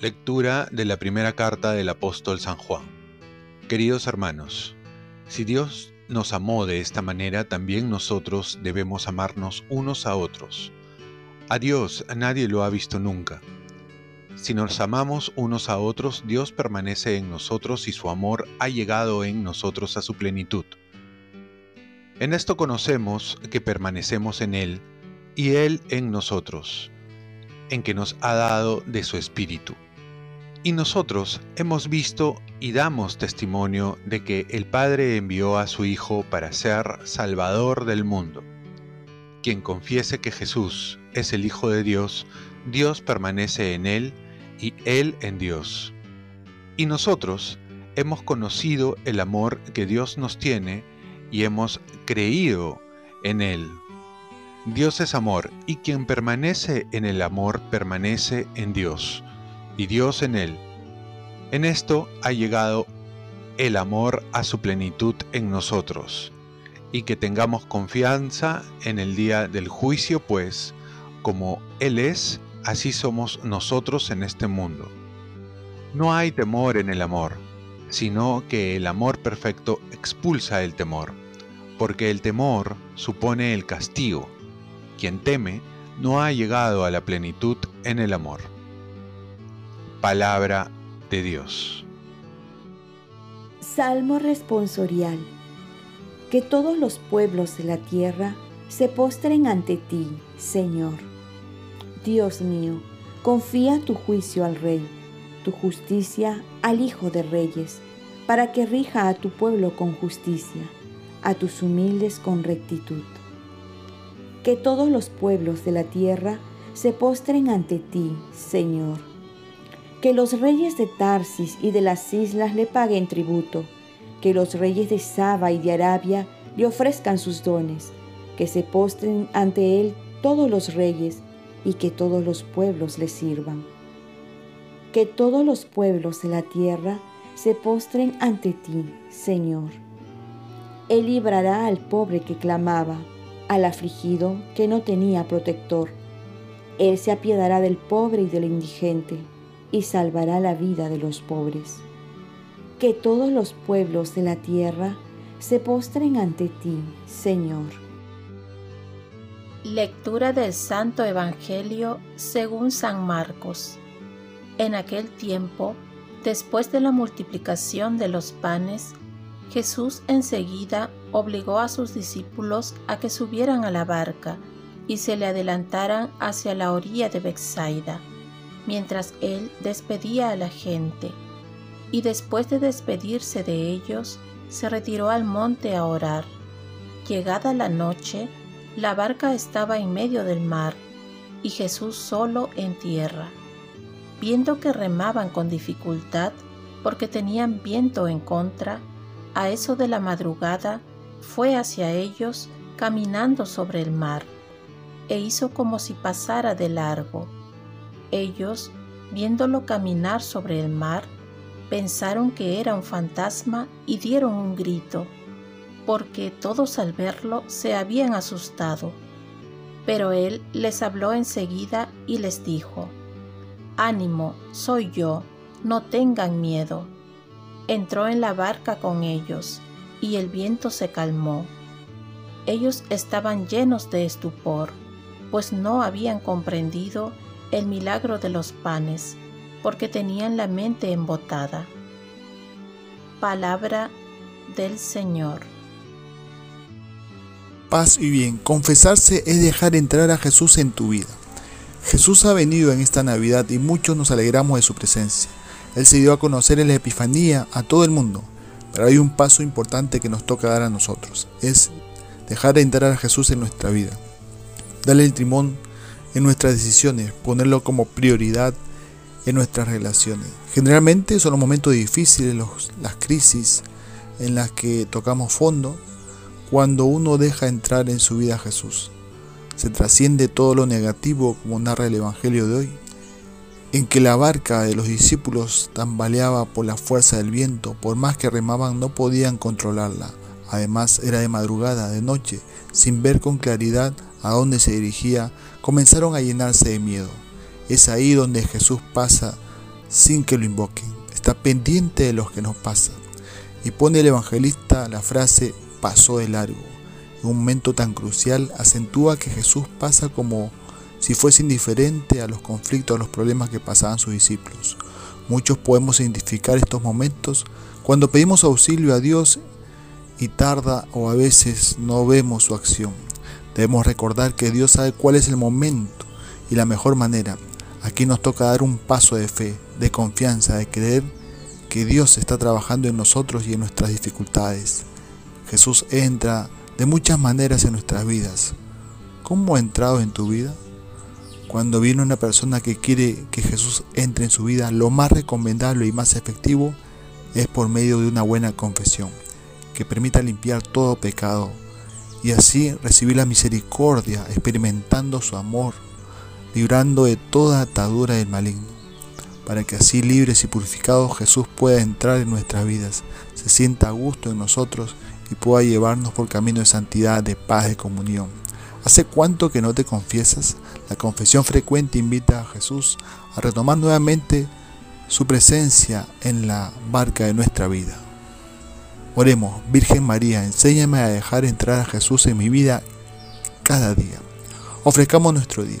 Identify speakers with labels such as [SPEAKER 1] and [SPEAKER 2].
[SPEAKER 1] Lectura de la primera carta del apóstol San Juan. Queridos hermanos, si Dios nos amó de esta manera, también nosotros debemos amarnos unos a otros. A Dios nadie lo ha visto nunca. Si nos amamos unos a otros, Dios permanece en nosotros y su amor ha llegado en nosotros a su plenitud. En esto conocemos que permanecemos en Él y Él en nosotros, en que nos ha dado de su Espíritu. Y nosotros hemos visto y damos testimonio de que el Padre envió a su Hijo para ser Salvador del mundo. Quien confiese que Jesús es el Hijo de Dios, Dios permanece en él y él en Dios. Y nosotros hemos conocido el amor que Dios nos tiene y hemos creído en él. Dios es amor y quien permanece en el amor permanece en Dios y Dios en él. En esto ha llegado el amor a su plenitud en nosotros, y que tengamos confianza en el día del juicio, pues, como Él es, así somos nosotros en este mundo. No hay temor en el amor, sino que el amor perfecto expulsa el temor, porque el temor supone el castigo. Quien teme no ha llegado a la plenitud en el amor palabra de Dios.
[SPEAKER 2] Salmo responsorial. Que todos los pueblos de la tierra se postren ante ti, Señor. Dios mío, confía tu juicio al Rey, tu justicia al Hijo de Reyes, para que rija a tu pueblo con justicia, a tus humildes con rectitud. Que todos los pueblos de la tierra se postren ante ti, Señor que los reyes de Tarsis y de las islas le paguen tributo, que los reyes de Saba y de Arabia le ofrezcan sus dones, que se postren ante él todos los reyes y que todos los pueblos le sirvan. Que todos los pueblos de la tierra se postren ante ti, Señor. Él librará al pobre que clamaba, al afligido que no tenía protector. Él se apiadará del pobre y del indigente y salvará la vida de los pobres. Que todos los pueblos de la tierra se postren ante ti, Señor.
[SPEAKER 3] Lectura del Santo Evangelio según San Marcos. En aquel tiempo, después de la multiplicación de los panes, Jesús enseguida obligó a sus discípulos a que subieran a la barca y se le adelantaran hacia la orilla de Bethsaida mientras él despedía a la gente, y después de despedirse de ellos, se retiró al monte a orar. Llegada la noche, la barca estaba en medio del mar, y Jesús solo en tierra. Viendo que remaban con dificultad, porque tenían viento en contra, a eso de la madrugada fue hacia ellos caminando sobre el mar, e hizo como si pasara de largo ellos, viéndolo caminar sobre el mar, pensaron que era un fantasma y dieron un grito, porque todos al verlo se habían asustado. Pero él les habló enseguida y les dijo, Ánimo, soy yo, no tengan miedo. Entró en la barca con ellos, y el viento se calmó. Ellos estaban llenos de estupor, pues no habían comprendido el milagro de los panes, porque tenían la mente embotada. Palabra del Señor.
[SPEAKER 4] Paz y bien, confesarse es dejar entrar a Jesús en tu vida. Jesús ha venido en esta Navidad y muchos nos alegramos de su presencia. Él se dio a conocer en la Epifanía a todo el mundo, pero hay un paso importante que nos toca dar a nosotros, es dejar entrar a Jesús en nuestra vida. Dale el timón en nuestras decisiones, ponerlo como prioridad nuestras relaciones. Generalmente son los momentos difíciles, las crisis en las que tocamos fondo, cuando uno deja entrar en su vida a Jesús. Se trasciende todo lo negativo como narra el Evangelio de hoy en que la barca de los discípulos tambaleaba por la fuerza del viento, por más que remaban no podían controlarla. Además era de madrugada, de noche, sin ver con claridad a dónde se dirigía, comenzaron a llenarse de miedo. Es ahí donde Jesús pasa sin que lo invoquen. Está pendiente de los que nos pasan. Y pone el evangelista la frase pasó de largo. En un momento tan crucial acentúa que Jesús pasa como si fuese indiferente a los conflictos, a los problemas que pasaban sus discípulos. Muchos podemos identificar estos momentos cuando pedimos auxilio a Dios y tarda o a veces no vemos su acción. Debemos recordar que Dios sabe cuál es el momento y la mejor manera. Aquí nos toca dar un paso de fe, de confianza, de creer que Dios está trabajando en nosotros y en nuestras dificultades. Jesús entra de muchas maneras en nuestras vidas. ¿Cómo ha entrado en tu vida? Cuando viene una persona que quiere que Jesús entre en su vida, lo más recomendable y más efectivo es por medio de una buena confesión, que permita limpiar todo pecado y así recibir la misericordia, experimentando su amor, librando de toda atadura del maligno, para que así libres y purificados Jesús pueda entrar en nuestras vidas, se sienta a gusto en nosotros y pueda llevarnos por camino de santidad, de paz, de comunión. ¿Hace cuánto que no te confiesas? La confesión frecuente invita a Jesús a retomar nuevamente su presencia en la barca de nuestra vida. Oremos, Virgen María, enséñame a dejar entrar a Jesús en mi vida cada día. Ofrezcamos nuestro día.